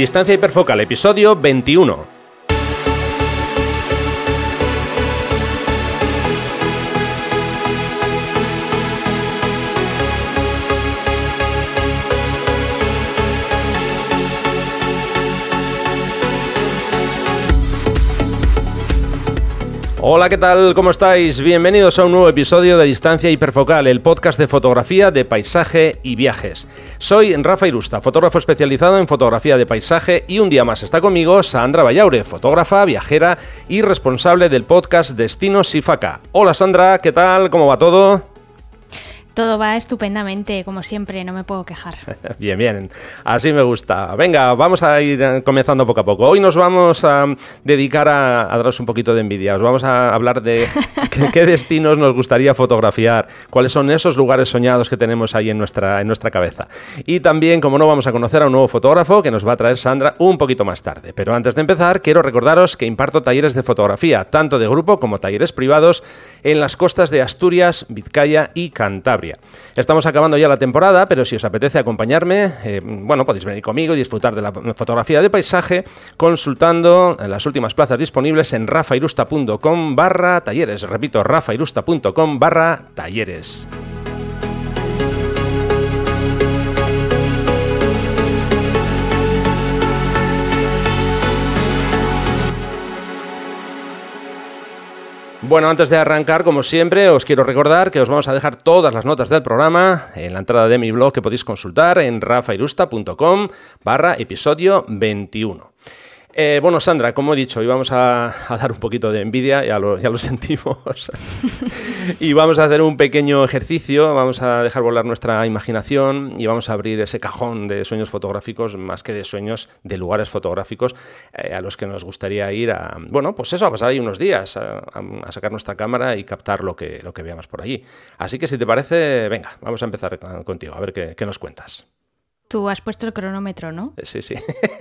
Distancia hiperfocal, episodio 21. Hola, ¿qué tal? ¿Cómo estáis? Bienvenidos a un nuevo episodio de Distancia Hiperfocal, el podcast de fotografía de paisaje y viajes. Soy Rafa Irusta, fotógrafo especializado en fotografía de paisaje y un día más está conmigo Sandra Vallaure, fotógrafa, viajera y responsable del podcast Destinos Sifaca. Hola Sandra, ¿qué tal? ¿Cómo va todo? Todo va estupendamente, como siempre, no me puedo quejar. bien, bien, así me gusta. Venga, vamos a ir eh, comenzando poco a poco. Hoy nos vamos a dedicar a, daros un poquito de envidia. Os vamos a hablar de qué, destinos nos gustaría fotografiar, cuáles son esos lugares soñados que tenemos ahí en nuestra, en nuestra cabeza. Y también, como no, vamos a conocer a un nuevo fotógrafo que nos va a traer Sandra un poquito más tarde. Pero antes de empezar, quiero recordaros que imparto talleres de fotografía, tanto de grupo como talleres privados, en las costas de Asturias, Vizcaya y Cantabria. Estamos acabando ya la temporada, pero si os apetece acompañarme, eh, bueno, podéis venir conmigo y disfrutar de la fotografía de paisaje consultando las últimas plazas disponibles en rafairusta.com barra talleres. Repito, rafairusta.com barra talleres. Bueno, antes de arrancar, como siempre, os quiero recordar que os vamos a dejar todas las notas del programa en la entrada de mi blog que podéis consultar en rafairusta.com barra episodio 21. Eh, bueno, Sandra, como he dicho, íbamos a, dar un poquito de envidia, ya lo, ya lo sentimos. y vamos a hacer un pequeño ejercicio, vamos a dejar volar nuestra imaginación y vamos a abrir ese cajón de sueños fotográficos, más que de sueños, de lugares fotográficos eh, a los que nos gustaría ir a, bueno, pues eso, a pasar ahí unos días, a, sacar nuestra cámara y captar lo que, lo que veamos por allí. Así que si te parece, venga, vamos a empezar contigo, a ver qué nos cuentas. Tú has puesto el cronómetro, ¿no? Eh, sí, sí.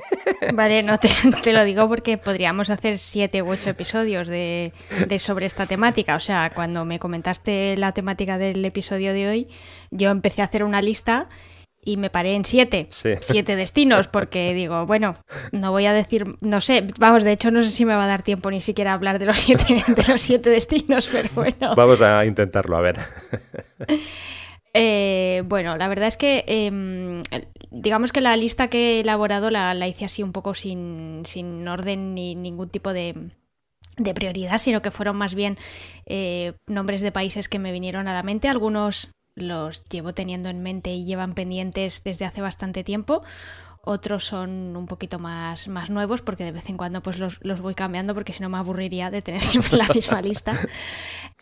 Vale, no te, lo digo porque podríamos hacer siete u ocho episodios de, sobre esta temática. O sea, cuando me comentaste la temática del episodio de hoy, yo empecé a hacer una lista y me paré en siete. Siete destinos, porque digo, bueno, no voy a decir, no sé, vamos, de hecho no sé si me va a dar tiempo ni siquiera a hablar de los siete, de los siete destinos, pero bueno. Vamos a intentarlo, a ver. Eh, bueno, la verdad es que em, digamos que la lista que he elaborado la, hice así un poco sin, sin orden ni ningún tipo de, prioridad, sino que fueron más bien eh, nombres de países que me vinieron a la mente. Algunos los llevo teniendo en mente y llevan pendientes desde hace bastante tiempo. Otros son un poquito más, más nuevos porque de vez en cuando pues los, los voy cambiando porque si no me aburriría de tener siempre la misma lista.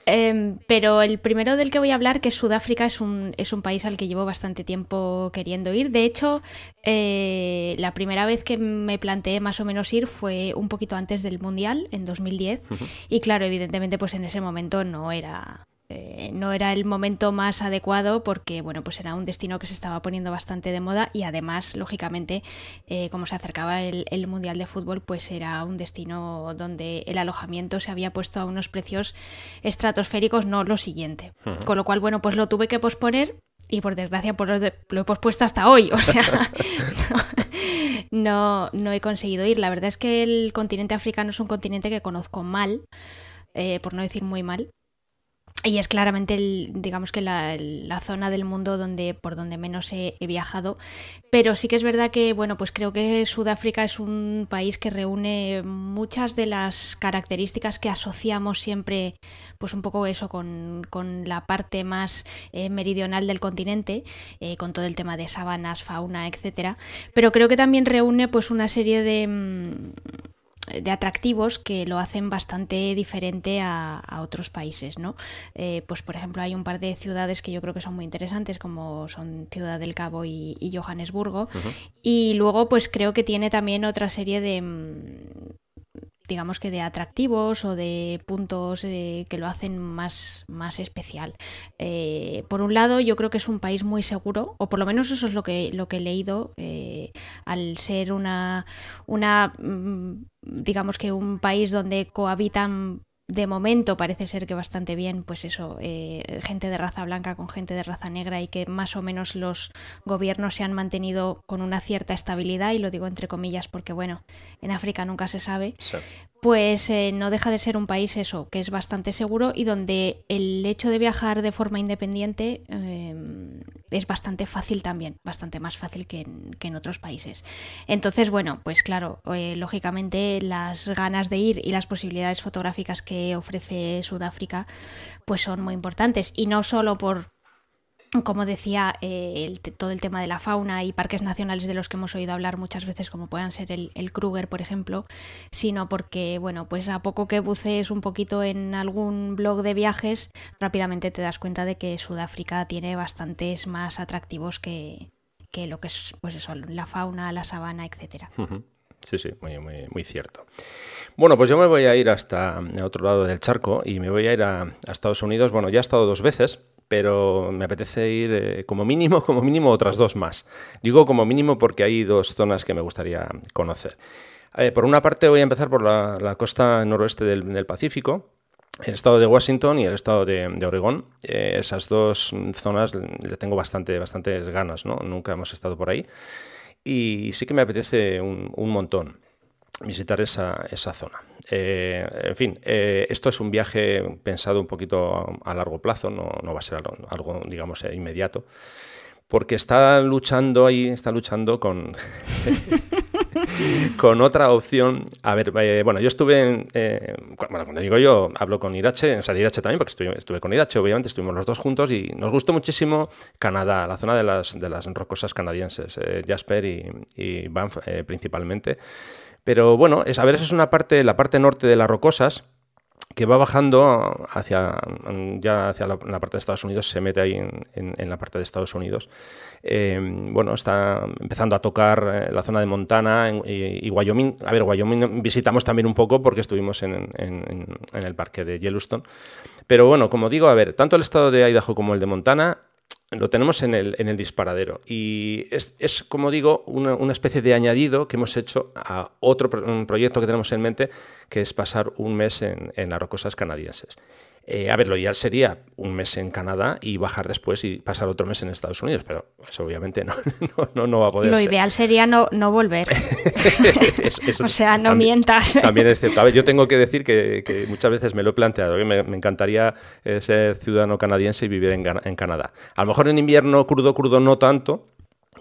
Em, pero el primero del que voy a hablar, que es Sudáfrica, es un, es un país al que llevo bastante tiempo queriendo ir. De hecho, eh, la primera vez que me planteé más o menos ir fue un poquito antes del Mundial, en 2010. Y claro, evidentemente, pues en ese momento no era, eh, no era el momento más adecuado porque bueno pues era un destino que se estaba poniendo bastante de moda y además lógicamente eh, como se acercaba el, mundial de fútbol pues era un destino donde el alojamiento se había puesto a unos precios estratosféricos no lo siguiente. Con lo cual bueno pues lo tuve que posponer y por desgracia pues lo, he pospuesto hasta hoy. O sea no, no, he conseguido ir. La verdad es que el continente africano es un continente que conozco mal eh, por no decir muy mal y es claramente el, digamos que la, zona del mundo donde por donde menos he, viajado. Pero sí que es verdad que bueno pues creo que Sudáfrica es un país que reúne muchas de las características que asociamos siempre pues un poco eso con, la parte más eh, meridional del continente eh, con todo el tema de sabanas fauna etcétera. Pero creo que también reúne pues una serie de mm, de atractivos que lo hacen bastante diferente a, otros países, ¿no? Eh, pues por ejemplo hay un par de ciudades que yo creo que son muy interesantes como son Ciudad del Cabo y, Johannesburgo y luego pues creo que tiene también otra serie de mm, digamos que de atractivos o de puntos eh, que lo hacen más, más especial. Eh, por un lado, yo creo que es un país muy seguro, o por lo menos eso es lo que, lo que he leído, eh, al ser una, una, mm, digamos que un país donde cohabitan de momento parece ser que bastante bien, pues eso, eh, gente de raza blanca con gente de raza negra y que más o menos los gobiernos se han mantenido con una cierta estabilidad, y lo digo entre comillas porque, bueno, en África nunca se sabe, pues eh, no deja de ser un país eso, que es bastante seguro y donde el hecho de viajar de forma independiente eh, es bastante fácil también, bastante más fácil que en, que en otros países. Entonces, bueno, pues claro, lógicamente las ganas de ir y las posibilidades fotográficas que ofrece Sudáfrica, pues son muy importantes. Y no solo por, como decía, eh, todo el tema de la fauna y parques nacionales de los que hemos oído hablar muchas veces, como puedan ser el, Kruger, por ejemplo, sino porque, bueno, pues a poco que bucees un poquito en algún blog de viajes, rápidamente te das cuenta de que Sudáfrica tiene bastantes más atractivos que, que lo que es, pues eso, la fauna, la sabana, etcétera. Sí, sí, muy, muy, cierto. Bueno, pues yo me voy a ir hasta otro lado del charco y me voy a ir a, Estados Unidos. Bueno, ya he estado dos veces, pero me apetece ir eh, como mínimo, como mínimo otras dos más. Digo como mínimo porque hay dos zonas que me gustaría conocer. Eh, por una parte voy a empezar por la, costa noroeste del, Pacífico, el estado de Washington y el estado de, Oregón. Eh, esas dos zonas le tengo bastante, bastantes ganas, ¿no? Nunca hemos estado por ahí y sí que me apetece un, montón visitar esa, esa zona. Eh, en fin, eh, esto es un viaje pensado un poquito a, largo plazo, no, no, va a ser algo, digamos, inmediato, porque está luchando ahí, está luchando con, con otra opción. A ver, eh, bueno, yo estuve en. Eh, bueno, cuando digo yo, hablo con Irache, o sea, de Irache también, porque estuve, estuve con Irache, obviamente, estuvimos los dos juntos y nos gustó muchísimo Canadá, la zona de las, de las rocosas canadienses, eh, Jasper y, y Banff principalmente. Pero bueno, es, a ver, esa es una parte, la parte norte de las rocosas que va bajando hacia ya hacia la, parte de Estados Unidos, se mete ahí en, la parte de Estados Unidos. Eh, bueno, está empezando a tocar eh, la zona de Montana y, Wyoming. A ver, Wyoming visitamos también un poco porque estuvimos en, el parque de Yellowstone. Pero bueno, como digo, a ver, tanto el estado de Idaho como el de Montana lo tenemos en el, en el disparadero. Y es, es como digo, una, una, especie de añadido que hemos hecho a otro proyecto que tenemos en mente, que es pasar un mes en, en las rocosas canadienses. Eh, a ver, lo ideal sería un mes en Canadá y bajar después y pasar otro mes en Estados Unidos, pero eso obviamente no, no, no va a poder Lo ideal sería no, no volver. o sea, no mientas. También es cierto. A ver, yo tengo que decir que, muchas veces me lo he planteado. Me, me encantaría eh, ser ciudadano canadiense y vivir en, en Canadá. A lo mejor en invierno crudo, crudo no tanto,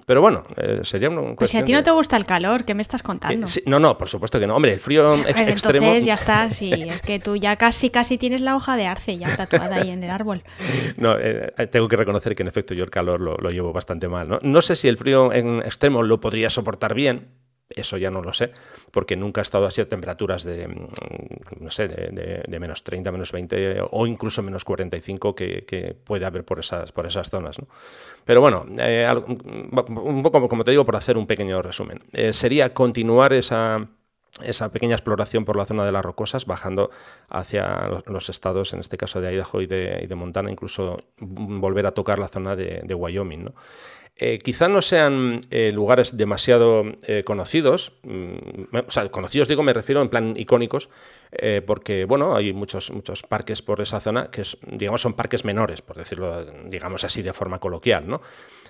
pero bueno, eh, sería un Pues si a ti no te gusta el calor, ¿qué me estás contando? no, no, por supuesto que no. Hombre, el frío extremo... Entonces ya está, sí. Es que tú ya casi, casi tienes la hoja de arce ya tatuada ahí en el árbol. No, eh, tengo que reconocer que en efecto yo el calor lo, lo llevo bastante mal. ¿no? no sé si el frío en extremo lo podría soportar bien, eso ya no lo sé, porque nunca ha estado así a temperaturas de, mm, no sé, de, menos 30, menos 20 o incluso menos 45 que, que puede haber por esas, por esas zonas. ¿no? Pero bueno, eh, un poco como te digo, por hacer un pequeño resumen, eh, sería continuar esa esa pequeña exploración por la zona de las rocosas, bajando hacia los estados, en este caso de Idaho y de, Montana, incluso volver a tocar la zona de, Wyoming. ¿no? Eh, quizá no sean eh, lugares demasiado eh, conocidos, mm, o sea, conocidos digo, me refiero en plan icónicos, porque bueno, hay muchos, muchos parques por esa zona que digamos son parques menores, por decirlo, digamos así de forma coloquial, ¿no?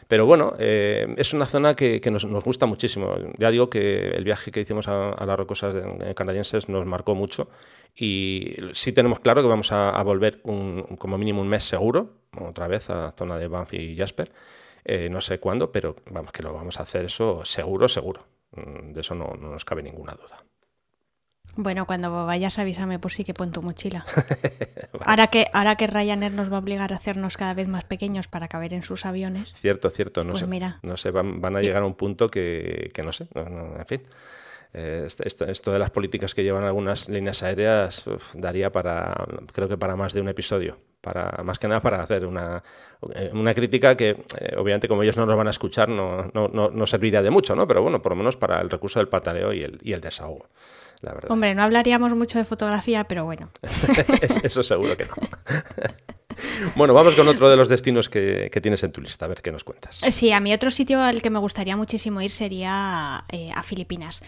Pero bueno, es una zona que, nos, gusta muchísimo. Ya digo que el viaje que hicimos a, las rocosas canadienses nos marcó mucho y sí tenemos claro que vamos a, volver un, como mínimo un mes seguro, otra vez a la zona de Banff y Jasper. Eh, no sé cuándo, pero vamos que lo vamos a hacer eso seguro, seguro. Mm, de eso no, nos cabe ninguna duda. Bueno, cuando vayas avísame por sí que pon tu mochila. ahora, que, ahora que Ryanair nos va a obligar a hacernos cada vez más pequeños para caber en sus aviones. Cierto, cierto. No pues sé, mira. No sé, van, a llegar a un punto que, no sé. en fin. Eh, esto, esto, de las políticas que llevan algunas líneas aéreas daría para, creo que para más de un episodio para más que nada para hacer una, eh, una crítica que eh, obviamente como ellos no nos van a escuchar no, no, no, serviría de mucho, ¿no? Pero bueno, por lo menos para el recurso del pataleo y el, y el desahogo. La verdad. Hombre, no hablaríamos mucho de fotografía, pero bueno. Eso seguro que no. bueno, vamos con otro de los destinos que, tienes en tu lista, a ver qué nos cuentas. Sí, a mí otro sitio al que me gustaría muchísimo ir sería eh, a Filipinas.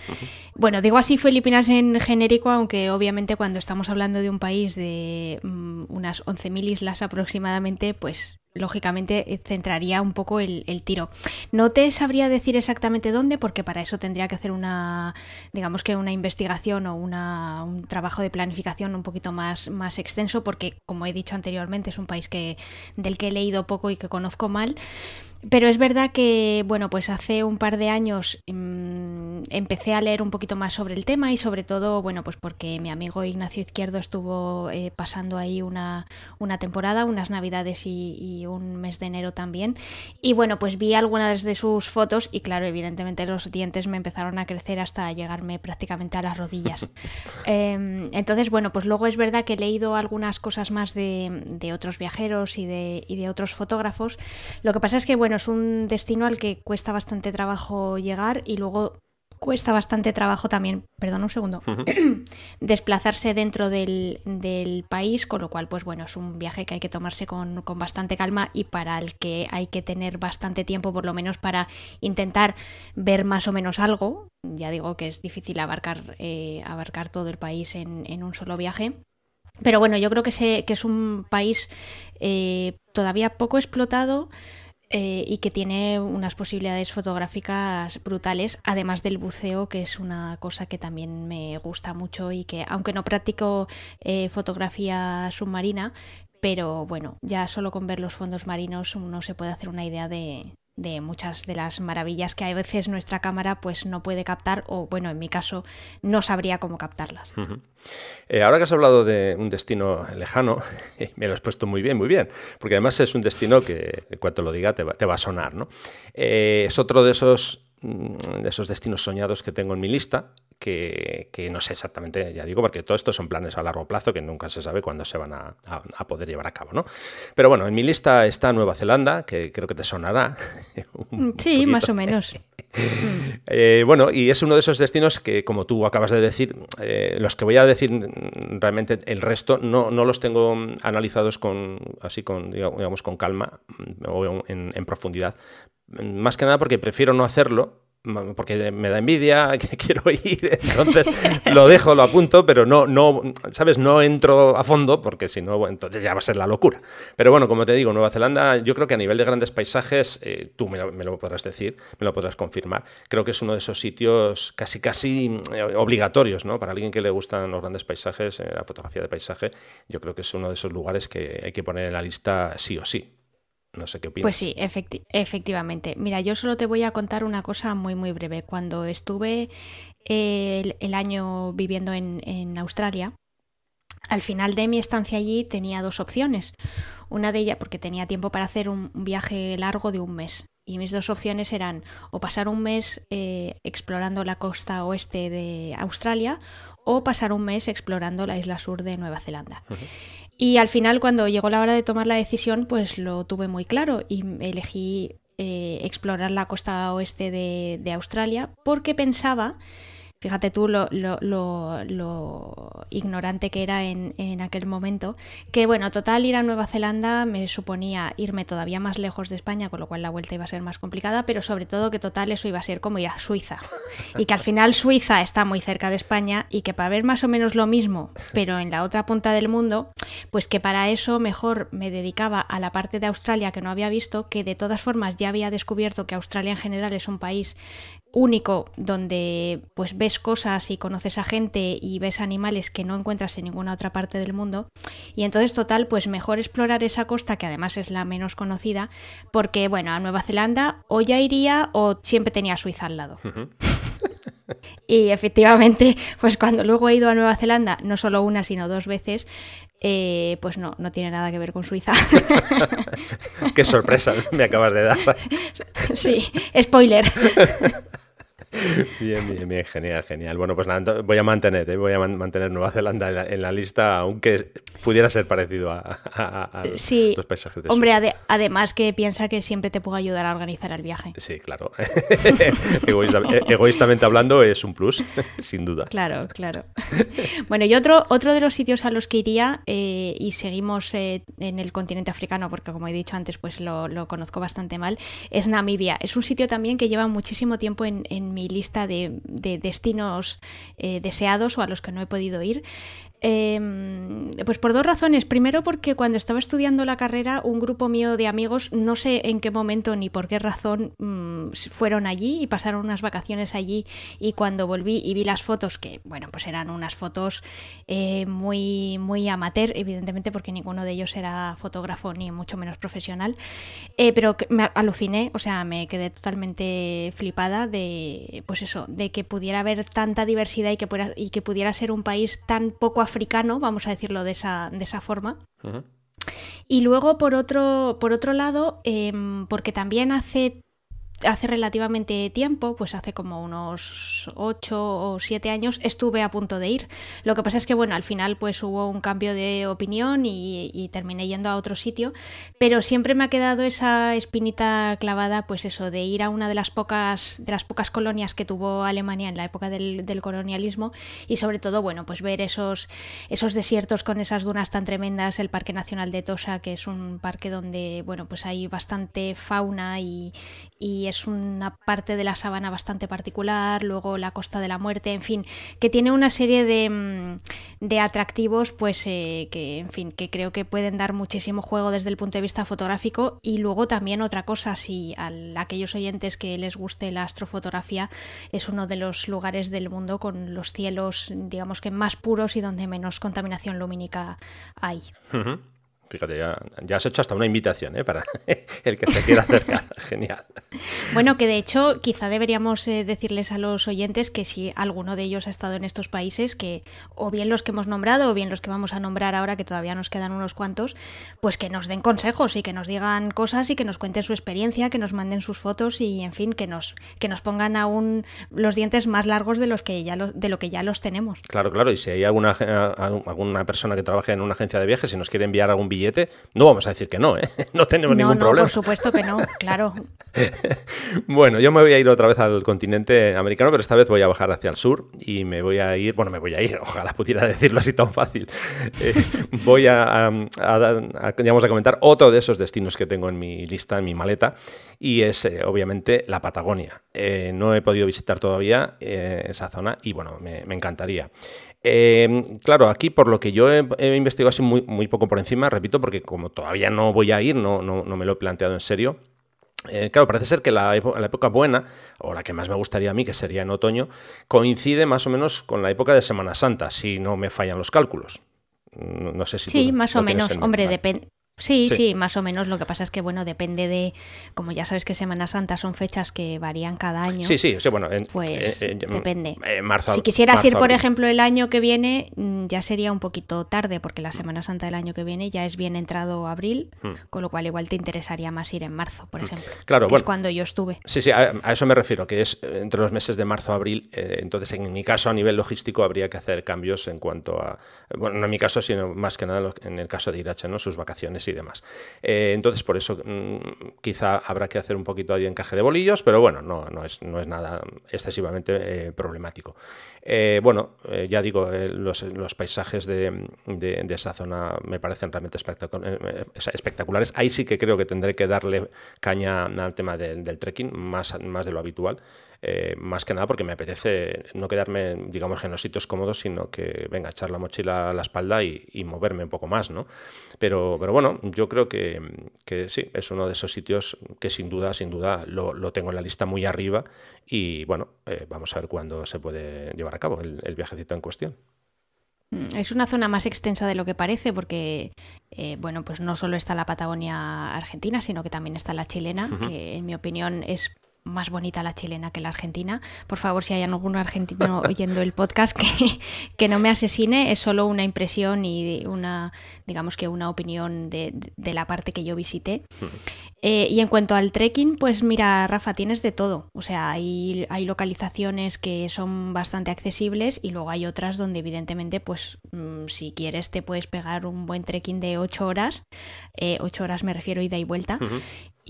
Bueno, digo así Filipinas en genérico, aunque obviamente cuando estamos hablando de un país de mm, unas 11.000 islas aproximadamente, pues lógicamente eh, centraría un poco el, tiro. No te sabría decir exactamente dónde, porque para eso tendría que hacer una, digamos que una investigación o una, un trabajo de planificación un poquito más, más extenso, porque como he dicho anteriormente, es un país que, del que he leído poco y que conozco mal. Pero es verdad que, bueno, pues hace un par de años mm, empecé a leer un poquito más sobre el tema y sobre todo, bueno, pues porque mi amigo Ignacio Izquierdo estuvo eh, pasando ahí una, una, temporada, unas navidades y, un mes de enero también. Y bueno, pues vi algunas de sus fotos y claro, evidentemente los dientes me empezaron a crecer hasta llegarme prácticamente a las rodillas. Em, entonces, bueno, pues luego es verdad que he leído algunas cosas más de, de otros viajeros y de, y de otros fotógrafos. Lo que pasa es que, bueno, bueno, es un destino al que cuesta bastante trabajo llegar y luego cuesta bastante trabajo también, perdón un segundo, desplazarse dentro del, país, con lo cual, pues bueno, es un viaje que hay que tomarse con, bastante calma y para el que hay que tener bastante tiempo, por lo menos para intentar ver más o menos algo. Ya digo que es difícil abarcar, eh, abarcar todo el país en, un solo viaje. Pero bueno, yo creo que, que es un país eh, todavía poco explotado, eh, y que tiene unas posibilidades fotográficas brutales, además del buceo, que es una cosa que también me gusta mucho y que, aunque no practico eh, fotografía submarina, pero bueno, ya solo con ver los fondos marinos uno se puede hacer una idea de, de muchas de las maravillas que a veces nuestra cámara pues no puede captar o bueno en mi caso no sabría cómo captarlas. Eh, ahora que has hablado de un destino lejano, me lo has puesto muy bien, muy bien, porque además es un destino que cuanto lo diga te va, te va a sonar, ¿no? Eh, es otro de esos mm, de esos destinos soñados que tengo en mi lista que, no sé exactamente, ya digo, porque todo esto son planes a largo plazo que nunca se sabe cuándo se van a, poder llevar a cabo, ¿no? Pero bueno, en mi lista está Nueva Zelanda, que creo que te sonará. sí, más o menos. Eh, bueno, y es uno de esos destinos que, como tú acabas de decir, eh, los que voy a decir realmente el resto no, no los tengo analizados con así con digamos con calma mm, o en profundidad. Más que nada porque prefiero no hacerlo porque me da envidia, que quiero ir, entonces lo dejo, lo apunto, pero no, no, ¿sabes? No entro a fondo porque si no, entonces ya va a ser la locura. Pero bueno, como te digo, Nueva Zelanda, yo creo que a nivel de grandes paisajes, eh, tú me lo, podrás decir, me lo podrás confirmar, creo que es uno de esos sitios casi, casi eh, obligatorios, ¿no? Para alguien que le gustan los grandes paisajes, eh, la fotografía de paisaje, yo creo que es uno de esos lugares que hay que poner en la lista sí o sí. No sé qué opinas. Pues sí, efectivamente. Mira, yo solo te voy a contar una cosa muy, muy breve. Cuando estuve el, año viviendo en, Australia, al final de mi estancia allí tenía dos opciones. Una de ellas, porque tenía tiempo para hacer un viaje largo de un mes. Y mis dos opciones eran o pasar un mes eh, explorando la costa oeste de Australia o pasar un mes explorando la isla sur de Nueva Zelanda. Y al final, cuando llegó la hora de tomar la decisión, pues lo tuve muy claro y elegí eh, explorar la costa oeste de, de Australia porque pensaba Fíjate tú lo, lo, ignorante que era en, en, aquel momento. Que bueno, total ir a Nueva Zelanda me suponía irme todavía más lejos de España, con lo cual la vuelta iba a ser más complicada, pero sobre todo que total eso iba a ser como ir a Suiza. Y que al final Suiza está muy cerca de España y que para ver más o menos lo mismo, pero en la otra punta del mundo, pues que para eso mejor me dedicaba a la parte de Australia que no había visto, que de todas formas ya había descubierto que Australia en general es un país único donde pues ves cosas y conoces a gente y ves animales que no encuentras en ninguna otra parte del mundo. Y entonces total pues mejor explorar esa costa que además es la menos conocida porque bueno a Nueva Zelanda o ya iría o siempre tenía Suiza al lado y efectivamente pues cuando luego he ido a Nueva Zelanda no solo una sino dos veces eh, pues no, no tiene nada que ver con Suiza. Qué sorpresa me acabas de dar. Sí, spoiler. Bien, bien, bien, genial, genial. Bueno, pues nada, voy a mantener, ¿eh? voy a mantener Nueva Zelanda en la, lista, aunque pudiera ser parecido a, los paisajes de Hombre, además que piensa que siempre te puedo ayudar a organizar el viaje. Sí, claro. Eh, egoístamente hablando es un plus, sin duda. Claro, claro. Bueno, y otro, otro de los sitios a los que iría, eh, y seguimos en el continente africano, porque como he dicho antes, pues lo, conozco bastante mal, es Namibia. Es un sitio también que lleva muchísimo tiempo en, mi lista de, destinos eh, deseados o a los que no he podido ir. Em, pues por dos razones. Primero porque cuando estaba estudiando la carrera, un grupo mío de amigos, no sé en qué momento ni por qué razón, mm, fueron allí y pasaron unas vacaciones allí. Y cuando volví y vi las fotos, que bueno, pues eran unas fotos eh, muy, muy amateur, evidentemente porque ninguno de ellos era fotógrafo ni mucho menos profesional. Eh, pero me aluciné, o sea, me quedé totalmente flipada de, pues eso, de que pudiera haber tanta diversidad y que, pudiera, y que pudiera ser un país tan poco africano, vamos a decirlo de esa, de esa forma. Y luego, por otro, por otro lado, em, porque también hace hace relativamente tiempo, pues hace como unos 8 o 7 años, estuve a punto de ir. Lo que pasa es que, bueno, al final pues hubo un cambio de opinión y, terminé yendo a otro sitio, pero siempre me ha quedado esa espinita clavada, pues eso, de ir a una de las pocas, de las pocas colonias que tuvo Alemania en la época del, colonialismo y sobre todo, bueno, pues ver esos, esos desiertos con esas dunas tan tremendas, el Parque Nacional de Tosa, que es un parque donde, bueno, pues hay bastante fauna y, y es una parte de la sabana bastante particular, luego la Costa de la Muerte, en fin, que tiene una serie de, mm, atractivos, pues eh, que, en fin, que creo que pueden dar muchísimo juego desde el punto de vista fotográfico y luego también otra cosa, si a aquellos oyentes que les guste la astrofotografía, es uno de los lugares del mundo con los cielos, digamos que más puros y donde menos contaminación lumínica hay. Fíjate, ya, has hecho hasta una invitación ¿eh? para el que se quiera acercar. Genial. Bueno, que de hecho quizá deberíamos eh, decirles a los oyentes que si alguno de ellos ha estado en estos países, que o bien los que hemos nombrado o bien los que vamos a nombrar ahora, que todavía nos quedan unos cuantos, pues que nos den consejos y que nos digan cosas y que nos cuenten su experiencia, que nos manden sus fotos y en fin, que nos, que nos pongan aún los dientes más largos de los que ya de lo que ya los tenemos. Claro, claro. Y si hay alguna, alguna persona que trabaje en una agencia de viajes y nos quiere enviar algún billete, no vamos a decir que no, ¿eh? No tenemos ningún no, problema. Por supuesto que no, claro. bueno, yo me voy a ir otra vez al continente americano, pero esta vez voy a bajar hacia el sur y me voy a ir, bueno, me voy a ir, ojalá pudiera decirlo así tan fácil. Eh, voy a, a, comentar otro de esos destinos que tengo en mi lista, en mi maleta, y es eh, obviamente la Patagonia. Eh, no he podido visitar todavía esa zona y bueno, me, me encantaría. Em, claro, aquí por lo que yo he, investigado así muy, muy, poco por encima, repito, porque como todavía no voy a ir, no, no, me lo he planteado en serio. Eh, claro, parece ser que la, la, época buena, o la que más me gustaría a mí, que sería en otoño, coincide más o menos con la época de Semana Santa, si no me fallan los cálculos. No, sé si. Sí, más o menos. Hombre, depende Sí, sí, más o menos. Lo que pasa es que, bueno, depende de, como ya sabes que Semana Santa son fechas que varían cada año. Sí, sí, sí bueno. pues depende. si quisieras ir, por ejemplo, el año que viene, mm, ya sería un poquito tarde, porque la Semana Santa del año que viene ya es bien entrado abril, hmm. con lo cual igual te interesaría más ir en marzo, por hmm. ejemplo. Claro, que es cuando yo estuve. Sí, sí, a, eso me refiero, que es entre los meses de marzo a abril. Eh, entonces, en mi caso, a nivel logístico, habría que hacer cambios en cuanto a, bueno, no en mi caso, sino más que nada en el caso de Irache, ¿no? Sus vacaciones y demás. Eh, entonces, por eso mm, quizá habrá que hacer un poquito de encaje de bolillos, pero bueno, no, no, es, no es nada excesivamente eh, problemático. Eh, bueno, ya digo, los, paisajes de, esa zona me parecen realmente espectaculares. Ahí sí que creo que tendré que darle caña al tema del, trekking, más, más de lo habitual. Eh, más que nada porque me apetece no quedarme, digamos, en los sitios cómodos, sino que venga, echar la mochila a la espalda y, moverme un poco más, ¿no? Pero bueno, yo creo que, sí, es uno de esos sitios que sin duda, sin duda, lo, tengo en la lista muy arriba y bueno, eh, vamos a ver cuándo se puede llevar a cabo el, viajecito en cuestión. Mm, es una zona más extensa de lo que parece porque, eh, bueno, pues no solo está la Patagonia argentina, sino que también está la chilena, que en mi opinión es más bonita la chilena que la argentina. Por favor, si hay algún argentino oyendo el podcast, que, que, no me asesine, es solo una impresión y una, digamos que una opinión de, de la parte que yo visité. Eh, y en cuanto al trekking, pues mira, Rafa, tienes de todo. O sea, hay, hay localizaciones que son bastante accesibles y luego hay otras donde evidentemente, pues mm, si quieres te puedes pegar un buen trekking de 8 horas. Eh, 8 horas me refiero ida y vuelta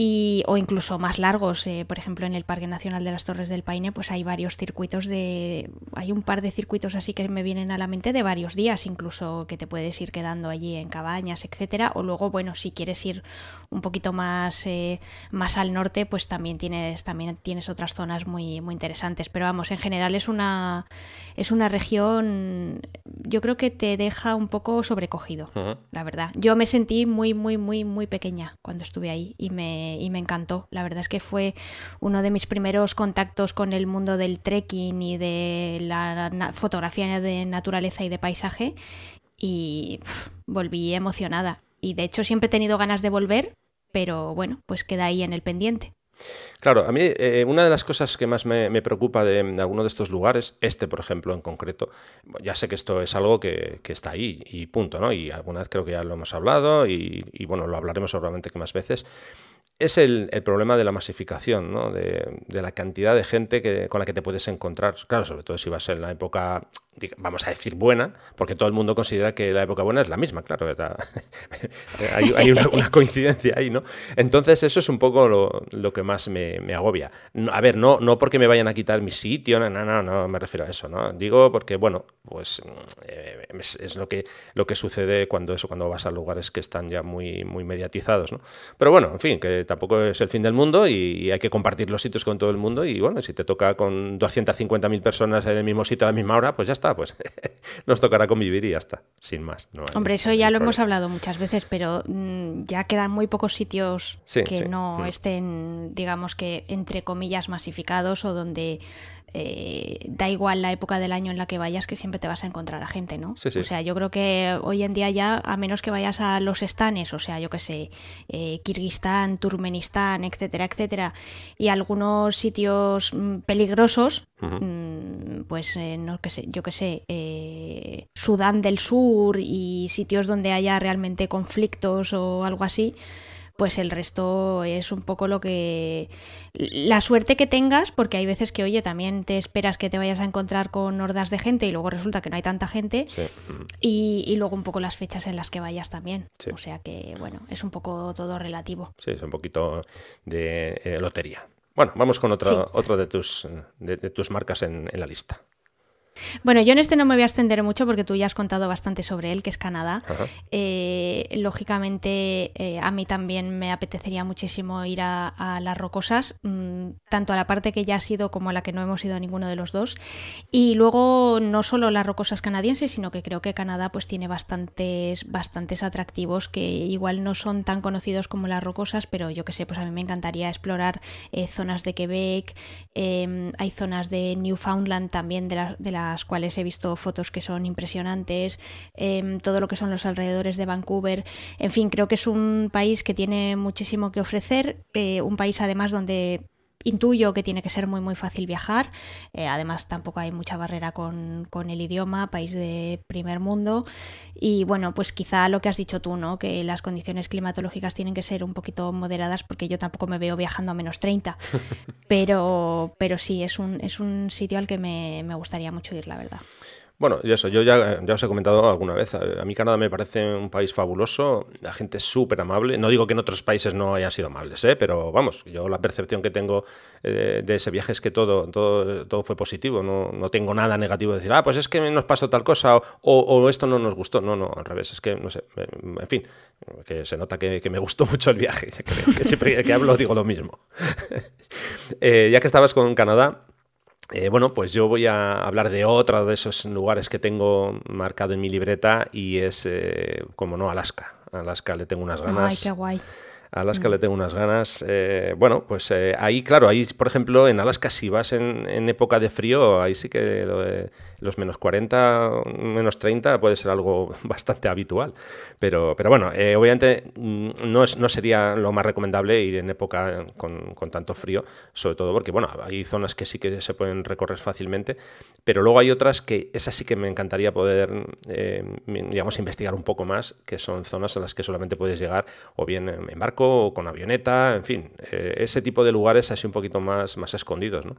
y, o incluso más largos. Eh, por ejemplo, en el Parque Nacional de las Torres del Paine, pues hay varios circuitos de. Hay un par de circuitos así que me vienen a la mente de varios días, incluso que te puedes ir quedando allí en cabañas, etcétera. O luego, bueno, si quieres ir un poquito más, eh, más al norte, pues también tienes, también tienes otras zonas muy, muy interesantes. Pero vamos, en general es una, es una región. Yo creo que te deja un poco sobrecogido, la verdad. Yo me sentí muy, muy, muy, muy pequeña cuando estuve ahí y me y me encantó. La verdad es que fue uno de mis primeros contactos con el mundo del trekking y de la fotografía de naturaleza y de paisaje y volví emocionada. Y de hecho siempre he tenido ganas de volver, pero bueno, pues queda ahí en el pendiente. Claro, a mí eh, una de las cosas que más me, preocupa de, alguno de estos lugares, este por ejemplo en concreto, ya sé que esto es algo que, está ahí y punto, ¿no? Y alguna vez creo que ya lo hemos hablado y, y bueno, lo hablaremos seguramente que más veces, es el, problema de la masificación, ¿no? de, la cantidad de gente que, con la que te puedes encontrar. Claro, sobre todo si vas en la época, vamos a decir, buena, porque todo el mundo considera que la época buena es la misma, claro, hay, una, coincidencia ahí, ¿no? Entonces eso es un poco lo, que más me, agobia. a ver, no, no porque me vayan a quitar mi sitio, no, no, no, me refiero a eso, ¿no? Digo porque, bueno, pues eh, es, lo, que, lo que sucede cuando eso, cuando vas a lugares que están ya muy, muy mediatizados, ¿no? Pero bueno, en fin, que tampoco es el fin del mundo y, hay que compartir los sitios con todo el mundo y bueno, si te toca con 250.000 personas en el mismo sitio a la misma hora, pues ya está, pues nos tocará convivir y ya está, sin más. Hombre, eso ya lo hemos hablado muchas veces, pero mm, ya quedan muy pocos sitios que no mm. estén, digamos que, entre comillas, masificados o donde eh, da igual la época del año en la que vayas, que siempre te vas a encontrar a gente, ¿no? O sea, yo creo que hoy en día ya, a menos que vayas a los estanes, o sea, yo que sé, eh, Kirguistán, Turmenistán, etcétera, etcétera, y algunos sitios mm, peligrosos, mm, pues eh, no que sé, yo que sé, Sudán del Sur y sitios donde haya realmente conflictos o algo así, pues el resto es un poco lo que... La suerte que tengas, porque hay veces que, oye, también te esperas que te vayas a encontrar con hordas de gente y luego resulta que no hay tanta gente. Y, luego un poco las fechas en las que vayas también. O sea que, bueno, es un poco todo relativo. Sí, es un poquito de eh, lotería. Bueno, vamos con otro, otro de, tus, de, tus marcas en la lista. Bueno, yo en este no me voy a extender mucho porque tú ya has contado bastante sobre él, que es Canadá. Eh, lógicamente, eh, a mí también me apetecería muchísimo ir a, las rocosas, mm, tanto a la parte que ya ha sido como a la que no hemos ido ninguno de los dos. Y luego, no solo las rocosas canadienses, sino que creo que Canadá pues tiene bastantes, bastantes atractivos que igual no son tan conocidos como las rocosas, pero yo que sé, pues a mí me encantaría explorar eh, zonas de Quebec, hay zonas de Newfoundland también de la, de la las cuales he visto fotos que son impresionantes, em, todo lo que son los alrededores de Vancouver. En fin, creo que es un país que tiene muchísimo que ofrecer, eh, un país además donde intuyo que tiene que ser muy muy fácil viajar. Eh, además tampoco hay mucha barrera con, con, el idioma, país de primer mundo. Y bueno, pues quizá lo que has dicho tú, ¿no? Que las condiciones climatológicas tienen que ser un poquito moderadas porque yo tampoco me veo viajando a menos 30. Pero, pero sí, es un, es un sitio al que me, me gustaría mucho ir, la verdad. Bueno, y eso, yo ya, os he comentado alguna vez, a, mí Canadá me parece un país fabuloso, la gente es súper amable, no digo que en otros países no hayan sido amables, ¿eh? pero vamos, yo la percepción que tengo eh, de ese viaje es que todo, todo, todo fue positivo, no, no, tengo nada negativo de decir, ah, pues es que nos pasó tal cosa o, esto no nos gustó, no, no, al revés, es que, no sé, en fin, que se nota que, que me gustó mucho el viaje, que siempre que hablo digo lo mismo. eh, ya que estabas con Canadá, eh, bueno, pues yo voy a hablar de otro de esos lugares que tengo marcado en mi libreta y es, eh, como no, Alaska. Alaska le tengo unas ganas. Ay, qué guay. Alaska le tengo unas ganas. Eh, bueno, pues eh, ahí, claro, ahí, por ejemplo, en Alaska, si vas en, época de frío, ahí sí que los menos 40, menos 30 puede ser algo bastante habitual. Pero, pero bueno, eh, obviamente mm, no, es, no sería lo más recomendable ir en época con, con, tanto frío, sobre todo porque, bueno, hay zonas que sí que se pueden recorrer fácilmente, pero luego hay otras que esas sí que me encantaría poder, digamos, investigar un poco más, que son zonas a las que solamente puedes llegar o bien en barco o con avioneta, en fin, eh, ese tipo de lugares así un poquito más, más escondidos, ¿no?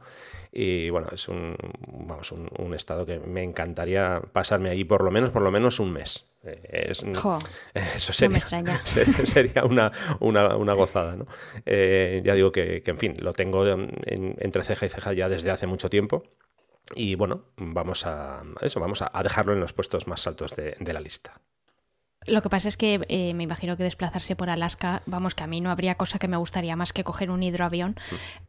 Y bueno, es un, vamos, un, estado que me encantaría pasarme allí por lo menos, por lo menos un mes. Eh, eso sería, sería una, una, gozada, ¿no? Eh, ya digo que, en fin, lo tengo entre ceja y ceja ya desde hace mucho tiempo. Y bueno, vamos a eso, vamos a, dejarlo en los puestos más altos de la lista. Lo que pasa es que eh, me imagino que desplazarse por Alaska, vamos, que a mí no habría cosa que me gustaría más que coger un hidroavión.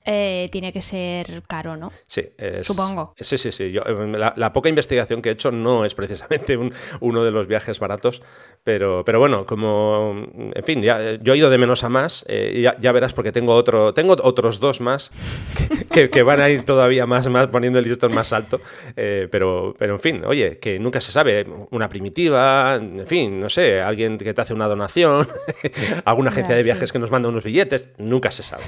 Eh, tiene que ser caro, ¿no? Sí. Supongo. Sí, sí, sí. Eh, la, poca investigación que he hecho no es precisamente uno de los viajes baratos, pero, pero bueno, como, en fin, ya, yo he ido de menos a más, ya, verás porque tengo, otro, tengo otros dos más que, van a ir todavía más, más poniendo el listón más alto, pero, pero en fin, oye, que nunca se sabe, una primitiva, en fin, no sé alguien que te hace una donación, alguna agencia de viajes que nos manda unos billetes, nunca se sabe.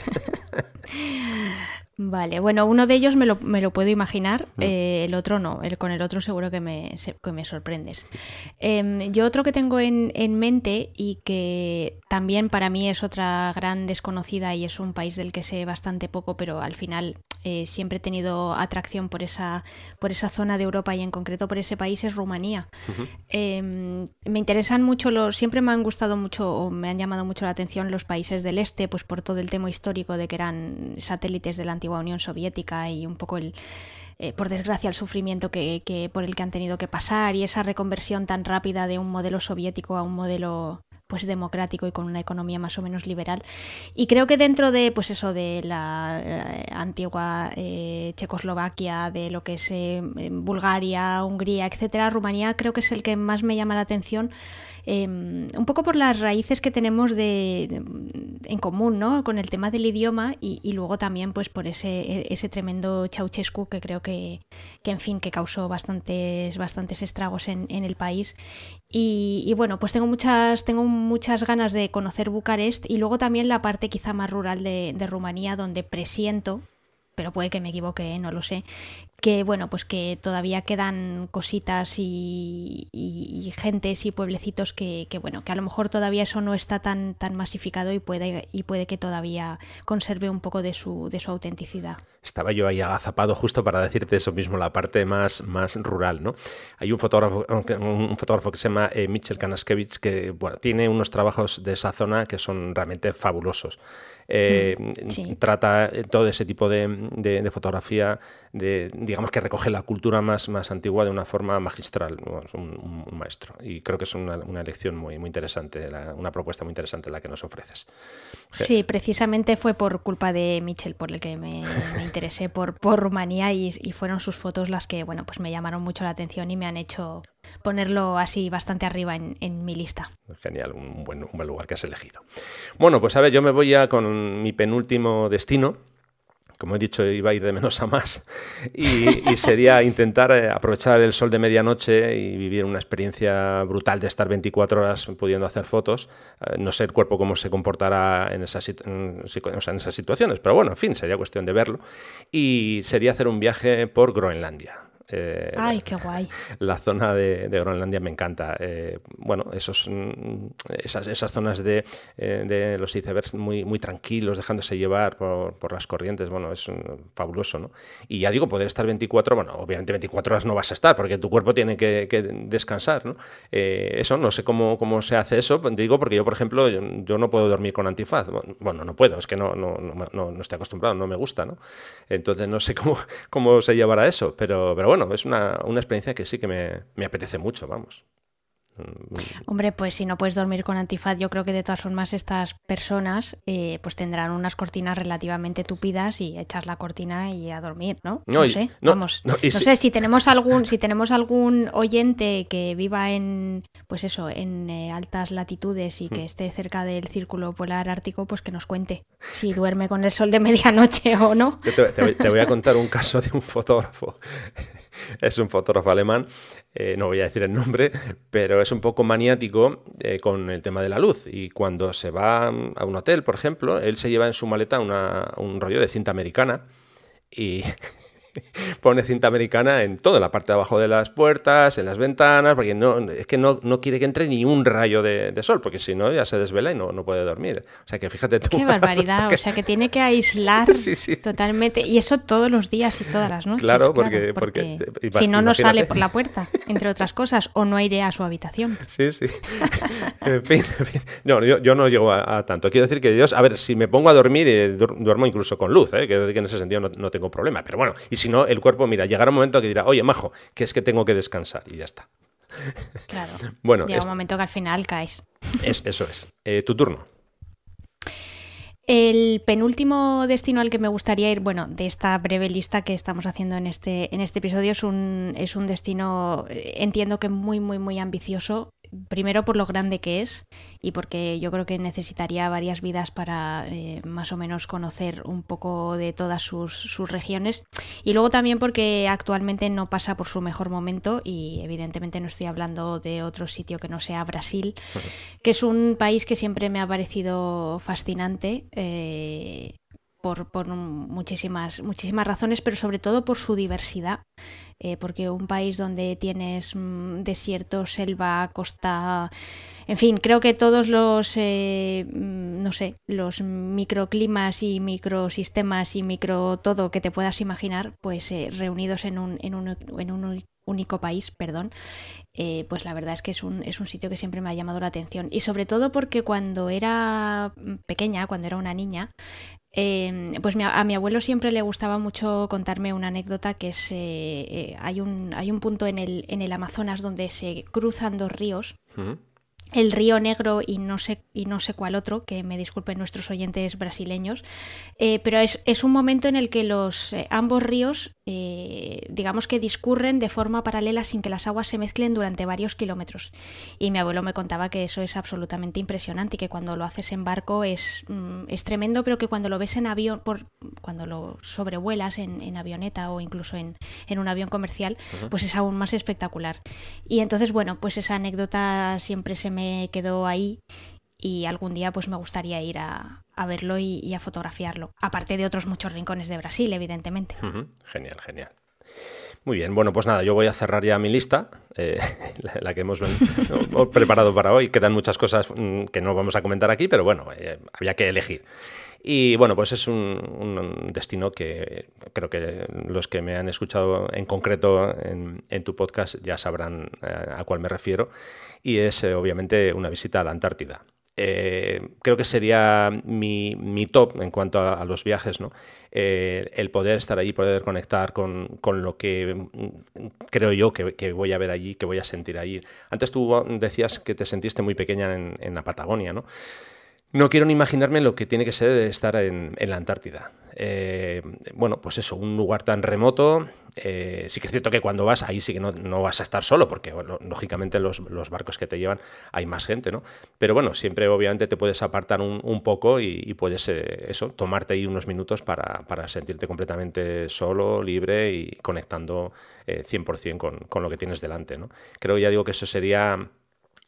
Vale, bueno, uno de ellos me lo, me lo puedo imaginar, mm. eh, el otro no, el, con el otro seguro que me, que me sorprendes. Em, yo otro que tengo en, en, mente y que también para mí es otra gran desconocida y es un país del que sé bastante poco, pero al final eh, siempre he tenido atracción por esa, por esa zona de Europa y en concreto por ese país es Rumanía. Em, me interesan mucho los, siempre me han gustado mucho o me han llamado mucho la atención los países del este, pues por todo el tema histórico de que eran satélites de la antigua Unión Soviética y un poco el eh, por desgracia, el sufrimiento que, que, por el que han tenido que pasar y esa reconversión tan rápida de un modelo soviético a un modelo pues democrático y con una economía más o menos liberal. Y creo que dentro de, pues eso, de la eh, antigua eh, Checoslovaquia, de lo que es eh, Bulgaria, Hungría, etcétera, Rumanía creo que es el que más me llama la atención Em, un poco por las raíces que tenemos de, en común, ¿no? Con el tema del idioma y, luego también pues por ese, ese tremendo Ceausescu que creo que, que, en fin, que causó bastantes, bastantes estragos en, en el país. Y, bueno, pues tengo muchas, tengo muchas ganas de conocer Bucarest y luego también la parte quizá más rural de, de Rumanía donde presiento pero puede que me equivoque, ¿eh? no lo sé, que bueno, pues que todavía quedan cositas y, gentes y pueblecitos que, bueno, que a lo mejor todavía eso no está tan, tan masificado y puede, y puede que todavía conserve un poco de su, de su autenticidad. Estaba yo ahí agazapado justo para decirte eso mismo, la parte más, más rural, ¿no? Hay un fotógrafo, un fotógrafo que se llama eh, Mitchell Kanaskevich que bueno, tiene unos trabajos de esa zona que son realmente fabulosos. Eh, mm, trata todo ese tipo de, fotografía, de, digamos que recoge la cultura más, más antigua de una forma magistral, un, maestro. Y creo que es una, una elección muy, muy interesante, una propuesta muy interesante la que nos ofreces. Sí, precisamente fue por culpa de Mitchell por el que me, interesé por, por Rumanía y, fueron sus fotos las que bueno, pues me llamaron mucho la atención y me han hecho ponerlo así bastante arriba en, en mi lista. Genial, un buen, un buen lugar que has elegido. Bueno, pues a ver, yo me voy ya con mi penúltimo destino como he dicho, iba a ir de menos a más. Y, sería intentar eh, aprovechar el sol de medianoche y vivir una experiencia brutal de estar 24 horas pudiendo hacer fotos. Eh, no sé el cuerpo cómo se comportará en esas, en esas situaciones, pero bueno, en fin, sería cuestión de verlo. Y sería hacer un viaje por Groenlandia. Eh, Ay, qué guay. La zona de, Groenlandia me encanta. Eh, bueno, esos, mm, esas, esas zonas de, eh, de, los icebergs muy, muy tranquilos, dejándose llevar por, por las corrientes, bueno, es fabuloso, ¿no? Y ya digo, poder estar 24, bueno, obviamente 24 horas no vas a estar, porque tu cuerpo tiene que, descansar, ¿no? eso, no sé cómo, cómo se hace eso, digo, porque yo, por ejemplo, yo, no puedo dormir con antifaz. Bueno, no puedo, es que no, no, no, no, estoy acostumbrado, no me gusta, ¿no? Entonces no sé cómo, cómo se llevará eso, pero, pero bueno, es una, una experiencia que sí que me, me apetece mucho, vamos. Hombre, pues si no puedes dormir con antifaz, yo creo que de todas formas estas personas eh, pues tendrán unas cortinas relativamente tupidas y echas la cortina y a dormir, ¿no? No, sé, vamos. No, sé si tenemos algún si tenemos algún oyente que viva en pues eso, en eh, altas latitudes y que hmm. esté cerca del círculo polar ártico, pues que nos cuente si duerme con el sol de medianoche o no. te voy a contar un caso de un fotógrafo es un fotógrafo alemán, eh, no voy a decir el nombre, pero es un poco maniático eh, con el tema de la luz. Y cuando se va a un hotel, por ejemplo, él se lleva en su maleta un rollo de cinta americana y pone cinta americana en toda la parte de abajo de las puertas, en las ventanas, porque no, es que no, no quiere que entre ni un rayo de, sol, porque si no ya se desvela y no, no, puede dormir. O sea que fíjate tú. Qué barbaridad, o sea que tiene que aislar totalmente. Y eso todos los días y todas las noches. Claro, porque, porque, si no, no sale por la puerta, entre otras cosas, o no airea su habitación. Sí, sí. en, fin, No, yo, no llego a, tanto. Quiero decir que Dios, a ver, si me pongo a dormir, eh, duermo incluso con luz, ¿eh? que en ese sentido no, no tengo problema. Pero bueno, y si no, el cuerpo, mira, llegará un momento que dirá, oye, majo, que es que tengo que descansar y ya está. Claro. bueno, Llega un momento que al final caes. Es, eso es. Eh, tu turno. El penúltimo destino al que me gustaría ir, bueno, de esta breve lista que estamos haciendo en este, en este episodio, es un, es un destino, eh, entiendo que muy, muy, muy ambicioso primero por lo grande que es y porque yo creo que necesitaría varias vidas para eh, más o menos conocer un poco de todas sus, regiones y luego también porque actualmente no pasa por su mejor momento y evidentemente no estoy hablando de otro sitio que no sea Brasil, que es un país que siempre me ha parecido fascinante. Eh, por, por, muchísimas, muchísimas razones, pero sobre todo por su diversidad. Eh, porque un país donde tienes mm, desierto, selva, costa, en fin, creo que todos los, eh, mm, no sé, los microclimas y microsistemas y micro todo que te puedas imaginar, pues eh, reunidos en un, en un, en un único país, perdón, pues la verdad es que es un, es un sitio que siempre me ha llamado la atención. Y sobre todo porque cuando era pequeña, cuando era una niña, Em, pues a mi abuelo siempre le gustaba mucho contarme una anécdota que es, eh, eh, hay, un, hay un punto en el, en el Amazonas donde se cruzan dos ríos. El Río Negro y no sé, y no sé cuál otro, que me disculpen nuestros oyentes brasileños, eh, pero es, un momento en el que los ambos ríos, eh, digamos que discurren de forma paralela sin que las aguas se mezclen durante varios kilómetros. Y mi abuelo me contaba que eso es absolutamente impresionante y que cuando lo haces en barco es, mm, es tremendo, pero que cuando lo ves en avión, por, cuando lo sobrevuelas en, avioneta o incluso en, un avión comercial, pues es aún más espectacular. Y entonces, bueno, pues esa anécdota siempre se me quedó ahí y algún día pues me gustaría ir a, verlo y, a fotografiarlo. Aparte de otros muchos rincones de Brasil, evidentemente. Genial, genial. Muy bien, bueno, pues nada, yo voy a cerrar ya mi lista, eh, la, que hemos, preparado para hoy. Quedan muchas cosas mm, que no vamos a comentar aquí, pero bueno, eh, había que elegir. Y bueno, pues es un, destino que creo que los que me han escuchado en concreto en, tu podcast ya sabrán eh, a cuál me refiero. Y es obviamente una visita a la Antártida. Eh, creo que sería mi, top en cuanto a, los viajes, ¿no? el poder estar allí, poder conectar con, lo que mm, creo yo que, voy a ver allí, que voy a sentir allí. Antes tú decías que te sentiste muy pequeña en, en la Patagonia, ¿no? No quiero ni imaginarme lo que tiene que ser estar en, la Antártida. Eh, bueno, pues eso, un lugar tan remoto. Eh, sí que es cierto que cuando vas ahí sí que no, vas a estar solo, porque lógicamente los, barcos que te llevan hay más gente, ¿no? Pero bueno, siempre obviamente te puedes apartar un, poco y, puedes eh, eso, tomarte ahí unos minutos para, sentirte completamente solo, libre y conectando 100% con, con lo que tienes delante, ¿no? Creo, ya digo que eso sería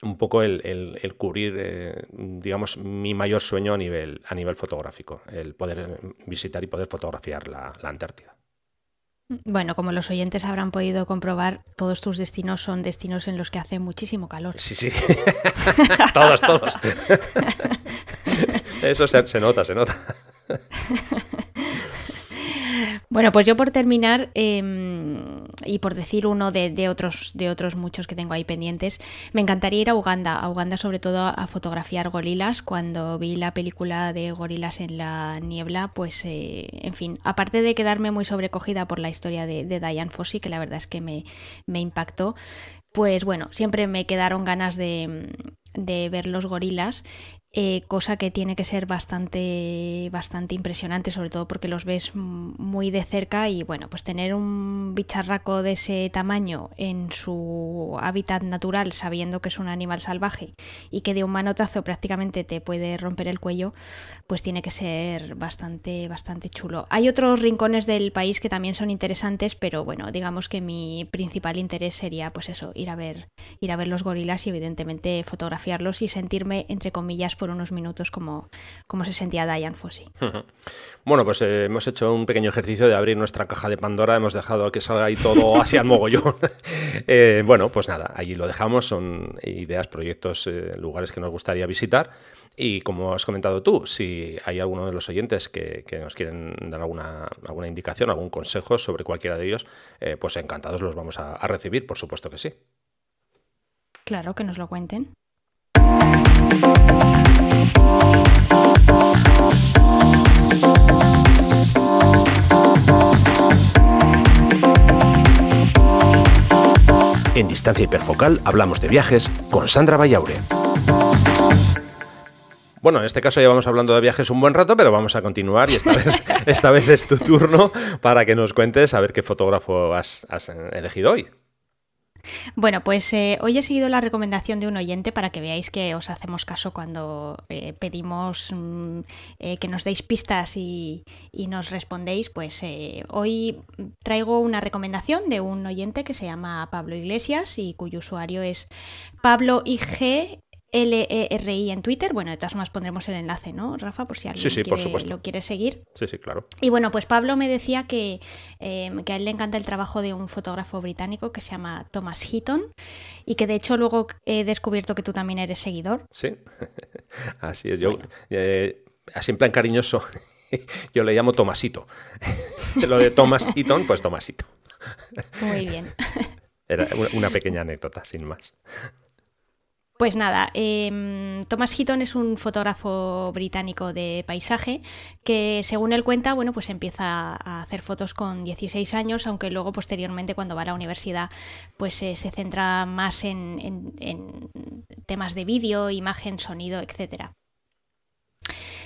un poco el, cubrir, eh, digamos, mi mayor sueño a nivel, a nivel fotográfico, el poder visitar y poder fotografiar la, Antártida. Bueno, como los oyentes habrán podido comprobar, todos tus destinos son destinos en los que hace muchísimo calor. Sí, sí. todos, todos. Eso se, se nota, se nota. Bueno, pues yo por terminar em, y por decir uno de, otros, de otros muchos que tengo ahí pendientes, me encantaría ir a Uganda, a Uganda sobre todo a fotografiar gorilas. Cuando vi la película de gorilas en la niebla, pues eh, en fin, aparte de quedarme muy sobrecogida por la historia de, Diane Fossey, que la verdad es que me, me impactó, pues bueno, siempre me quedaron ganas de, de ver los gorilas eh, cosa que tiene que ser bastante, bastante impresionante, sobre todo porque los ves muy de cerca y bueno, pues tener un bicharraco de ese tamaño en su hábitat natural, sabiendo que es un animal salvaje y que de un manotazo prácticamente te puede romper el cuello, pues tiene que ser bastante, bastante chulo. Hay otros rincones del país que también son interesantes, pero bueno, digamos que mi principal interés sería pues eso, ir a ver, ir a ver los gorilas y evidentemente fotografiarlos y sentirme entre comillas por unos minutos como, como se sentía Diane Fossey. Bueno, pues eh, hemos hecho un pequeño ejercicio de abrir nuestra caja de Pandora, hemos dejado que salga ahí todo así al mogollón. Eh, bueno, pues nada, allí lo dejamos, son ideas, proyectos, eh, lugares que nos gustaría visitar. Y como has comentado tú, si hay alguno de los oyentes que, nos quieren dar alguna, alguna indicación, algún consejo sobre cualquiera de ellos, pues encantados los vamos a recibir, por supuesto que sí. Claro, que nos lo cuenten. En Distancia Hiperfocal hablamos de viajes con Sandra Vallaure. Bueno, en este caso ya vamos hablando de viajes un buen rato, pero vamos a continuar y esta vez, esta vez es tu turno para que nos cuentes a ver qué fotógrafo has elegido hoy. Bueno, pues eh, hoy he seguido la recomendación de un oyente para que veáis que os hacemos caso cuando eh, pedimos mm, eh, que nos deis pistas y, y nos respondéis. Pues hoy traigo una recomendación de un oyente que se llama Pablo Iglesias y cuyo usuario es Pablo IG L-E-R-I en Twitter. Bueno, de todas formas pondremos el enlace, ¿no, Rafa? Por si alguien lo quiere seguir. Sí, sí, claro. Y bueno, pues Pablo me decía que, em, que, a él le encanta el trabajo de un fotógrafo británico que se llama Thomas Heaton y que de hecho luego he descubierto que tú también eres seguidor. Sí, así es. Yo, eh, así en plan cariñoso, yo le llamo Tomasito. Lo de Thomas Heaton, pues Tomasito. Muy bien. Era una pequeña anécdota, sin más. Pues nada, eh, Thomas Heaton es un fotógrafo británico de paisaje que, según él cuenta, bueno, pues empieza a hacer fotos con 16 años, aunque luego posteriormente cuando va a la universidad, pues eh, se centra más en, en temas de vídeo, imagen, sonido, etcétera.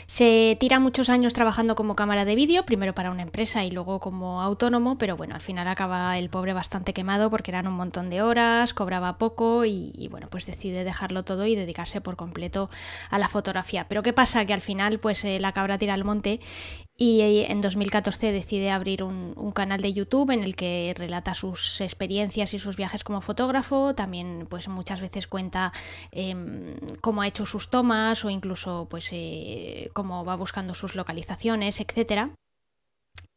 Se tira muchos años trabajando como cámara de vídeo, primero para una empresa y luego como autónomo, pero bueno, al final acaba el pobre bastante quemado porque eran un montón de horas, cobraba poco y, bueno, pues decide dejarlo todo y dedicarse por completo a la fotografía. Pero ¿qué pasa? Que al final pues eh, la cabra tira al monte y en 2014 decide abrir un, canal de YouTube en el que relata sus experiencias y sus viajes como fotógrafo, también pues muchas veces cuenta em, cómo ha hecho sus tomas o incluso pues eh, cómo va buscando sus localizaciones, etcétera.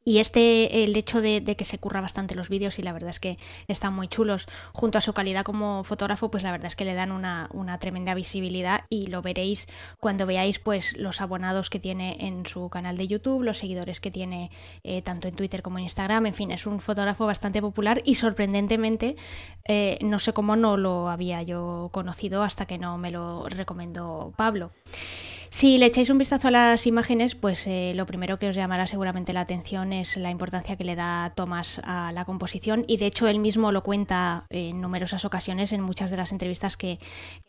Y este, el hecho de, que se curra bastante los vídeos y la verdad es que están muy chulos, junto a su calidad como fotógrafo, pues la verdad es que le dan una, tremenda visibilidad y lo veréis cuando veáis pues los abonados que tiene en su canal de YouTube, los seguidores que tiene eh, tanto en Twitter como en Instagram, en fin, es un fotógrafo bastante popular y sorprendentemente eh, no sé cómo no lo había yo conocido hasta que no me lo recomendó Pablo. Si le echáis un vistazo a las imágenes, pues eh, lo primero que os llamará seguramente la atención es la importancia que le da Thomas a la composición y de hecho él mismo lo cuenta en numerosas ocasiones en muchas de las entrevistas que,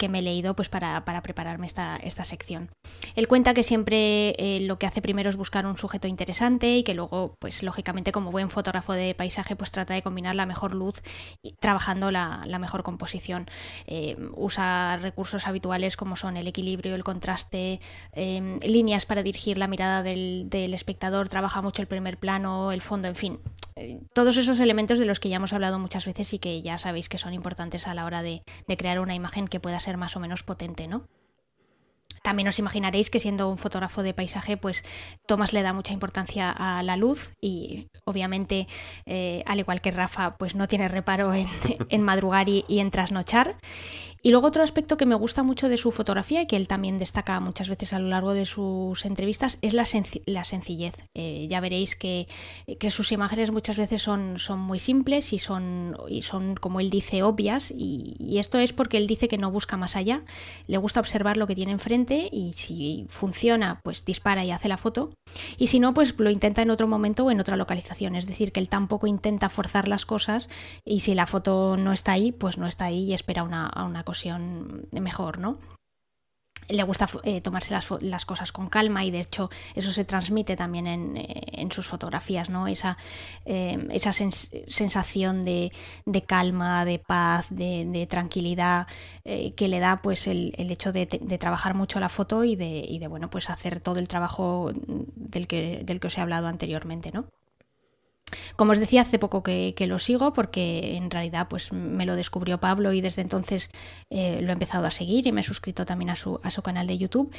me he leído pues para, prepararme esta, esta, sección. Él cuenta que siempre eh, lo que hace primero es buscar un sujeto interesante y que luego pues lógicamente como buen fotógrafo de paisaje pues trata de combinar la mejor luz trabajando la, mejor composición. Eh, usa recursos habituales como son el equilibrio, el contraste, Em, líneas para dirigir la mirada del, espectador, trabaja mucho el primer plano, el fondo, en fin. Eh, todos esos elementos de los que ya hemos hablado muchas veces y que ya sabéis que son importantes a la hora de, crear una imagen que pueda ser más o menos potente, ¿no? También os imaginaréis que siendo un fotógrafo de paisaje, pues Tomás le da mucha importancia a la luz y obviamente, eh, al igual que Rafa, pues no tiene reparo en, madrugar y, en trasnochar. Y luego otro aspecto que me gusta mucho de su fotografía y que él también destaca muchas veces a lo largo de sus entrevistas es la, sencillez. Eh, ya veréis que, sus imágenes muchas veces son, son muy simples y son, y son, como él dice, obvias. Y, esto es porque él dice que no busca más allá. Le gusta observar lo que tiene enfrente y si funciona, pues dispara y hace la foto. Y si no, pues lo intenta en otro momento o en otra localización. Es decir, que él tampoco intenta forzar las cosas y si la foto no está ahí, pues no está ahí y espera una, una cosa mejor, ¿no? Le gusta eh, tomarse las, cosas con calma y de hecho eso se transmite también en, eh, sus fotografías, ¿no? Esa, eh, esa sensación de, calma, de paz, de, tranquilidad que le da pues el, hecho de, trabajar mucho la foto y de, y de bueno pues hacer todo el trabajo del que, del que os he hablado anteriormente, ¿no? Como os decía, hace poco que, lo sigo porque en realidad pues me lo descubrió Pablo y desde entonces eh, lo he empezado a seguir y me he suscrito también a su, canal de YouTube.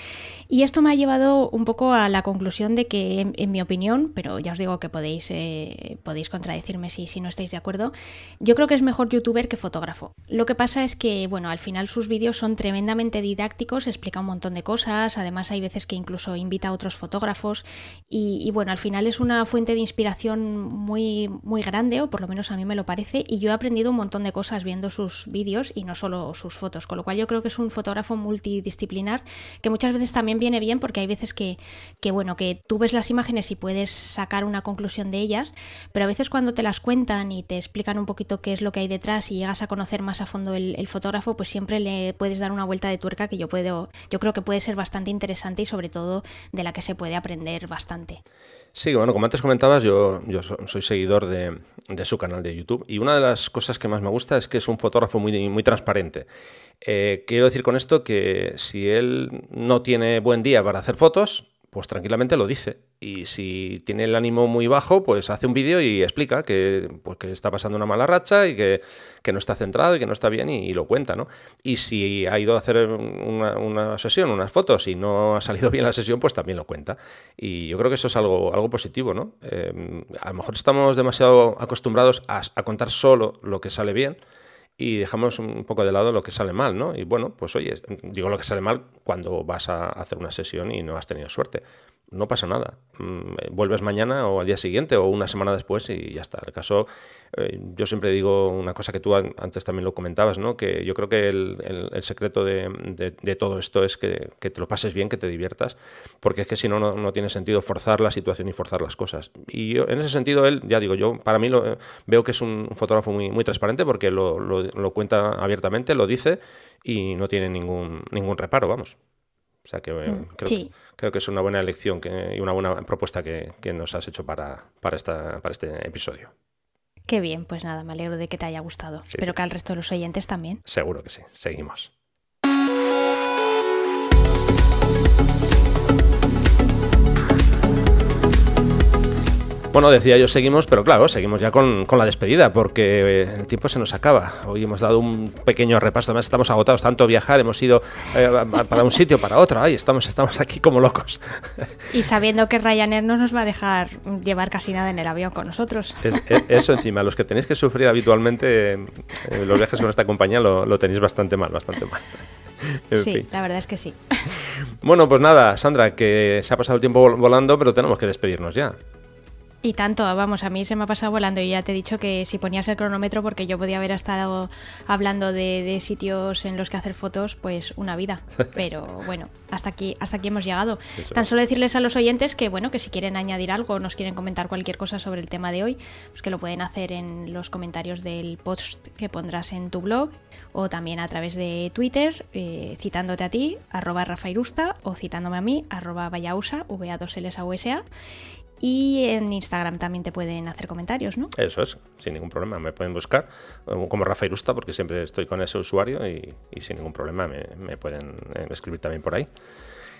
Y esto me ha llevado un poco a la conclusión de que, en, mi opinión, pero ya os digo que podéis, eh, podéis contradecirme si, si no estáis de acuerdo, yo creo que es mejor youtuber que fotógrafo. Lo que pasa es que, bueno, al final sus vídeos son tremendamente didácticos, explica un montón de cosas, además hay veces que incluso invita a otros fotógrafos y bueno, al final es una fuente de inspiración muy, muy grande, o por lo menos a mí me lo parece, y yo he aprendido un montón de cosas viendo sus vídeos y no solo sus fotos, con lo cual yo creo que es un fotógrafo multidisciplinar que muchas veces también viene bien porque hay veces que, que bueno, que tú ves las imágenes y puedes sacar una conclusión de ellas, pero a veces cuando te las cuentan y te explican un poquito qué es lo que hay detrás y llegas a conocer más a fondo el, el fotógrafo, pues siempre le puedes dar una vuelta de tuerca que yo puedo, yo creo que puede ser bastante interesante y sobre todo de la que se puede aprender bastante. Sí, bueno, como antes comentabas, yo, yo soy seguidor de, su canal de YouTube y una de las cosas que más me gusta es que es un fotógrafo muy, muy transparente. Eh, quiero decir con esto que si él no tiene buen día para hacer fotos, pues tranquilamente lo dice. Y si tiene el ánimo muy bajo, pues hace un vídeo y explica que, pues que está pasando una mala racha y que, no está centrado y que no está bien y, lo cuenta, ¿no? Y si ha ido a hacer una, sesión, unas fotos y no ha salido bien la sesión, pues también lo cuenta. Y yo creo que eso es algo, algo positivo, ¿no? Eh, a lo mejor estamos demasiado acostumbrados a, a contar solo lo que sale bien y dejamos un poco de lado lo que sale mal, ¿no? Y bueno, pues oye, digo lo que sale mal cuando vas a hacer una sesión y no has tenido suerte no pasa nada. Mm, vuelves mañana o al día siguiente o una semana después y ya está. El caso, eh, yo siempre digo una cosa que tú antes también lo comentabas, ¿no? que yo creo que el, secreto de, todo esto es que, te lo pases bien, que te diviertas, porque es que si no, no, tiene sentido forzar la situación y forzar las cosas. Y en ese sentido, él, ya digo, yo para mí lo, veo que es un fotógrafo muy, muy transparente porque lo, lo cuenta abiertamente, lo dice y no tiene ningún, ningún reparo, vamos. O sea que mm, creo, que es una buena elección y una buena propuesta que, nos has hecho para, para, esta, para este episodio. Qué bien, pues nada, me alegro de que te haya gustado. Espero que al resto de los oyentes también. Seguro que sí. Seguimos. Bueno, decía yo seguimos, pero claro, seguimos ya con, la despedida, porque eh, el tiempo se nos acaba. Hoy hemos dado un pequeño repaso, además estamos agotados, tanto viajar, hemos ido eh, para un sitio, para otro, ay, estamos, estamos aquí como locos. Y sabiendo que Ryanair no nos va a dejar llevar casi nada en el avión con nosotros. eso encima, los que tenéis que sufrir habitualmente eh, los viajes con esta compañía lo, tenéis bastante mal, bastante mal. sí, la verdad es que sí. Bueno, pues nada, Sandra, que se ha pasado el tiempo volando, pero tenemos que despedirnos ya. Y tanto, vamos, a mí se me ha pasado volando y ya te he dicho que si ponías el cronómetro, porque yo podía haber estado hablando de, sitios en los que hacer fotos, pues una vida. Pero bueno, hasta aquí, hasta aquí hemos llegado. Tan solo decirles a los oyentes que bueno, que si quieren añadir algo o nos quieren comentar cualquier cosa sobre el tema de hoy, pues que lo pueden hacer en los comentarios del post que pondrás en tu blog o también a través de Twitter, eh, citándote a ti, arroba rafairusta, o citándome a mí, arroba vayausa, va 2 ls a u s a y en Instagram también te pueden hacer comentarios, ¿no? Eso es, sin ningún problema. Me pueden buscar eh, como Rafael Usta, porque siempre estoy con ese usuario y, sin ningún problema me, pueden eh, escribir también por ahí.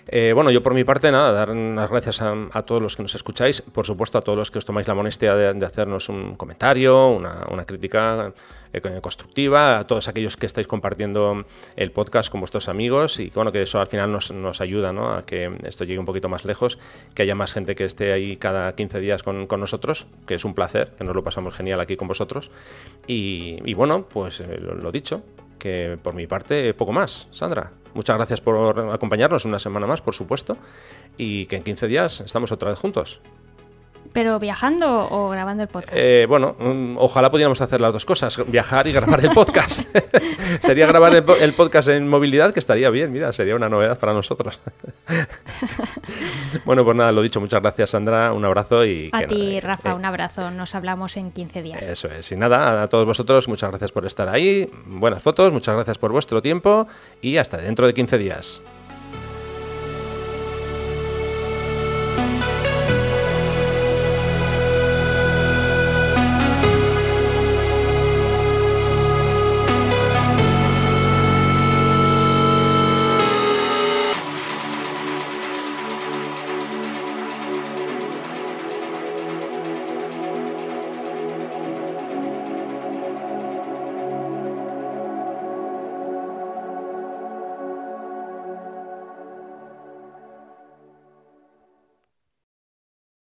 Eh, bueno, yo por mi parte, nada, dar las gracias a, todos los que nos escucháis, por supuesto a todos los que os tomáis la molestia de, hacernos un comentario, una, crítica constructiva, a todos aquellos que estáis compartiendo el podcast con vuestros amigos y bueno, que eso al final nos, nos ayuda ¿no? a que esto llegue un poquito más lejos, que haya más gente que esté ahí cada 15 días con, con nosotros, que es un placer, que nos lo pasamos genial aquí con vosotros. Y, bueno, pues eh, lo dicho, que por mi parte poco más, Sandra. Muchas gracias por acompañarnos una semana más, por supuesto, y que en 15 días estamos otra vez juntos. ¿Pero viajando o grabando el podcast? Eh, bueno, mm, ojalá pudiéramos hacer las dos cosas, viajar y grabar el podcast. sería grabar el, podcast en movilidad, que estaría bien, mira, sería una novedad para nosotros. bueno, pues nada, lo dicho, muchas gracias Sandra, un abrazo y... A ti, Rafa, un abrazo, nos hablamos en 15 días. Eso es, y nada, a todos vosotros, muchas gracias por estar ahí, buenas fotos, muchas gracias por vuestro tiempo y hasta dentro de 15 días.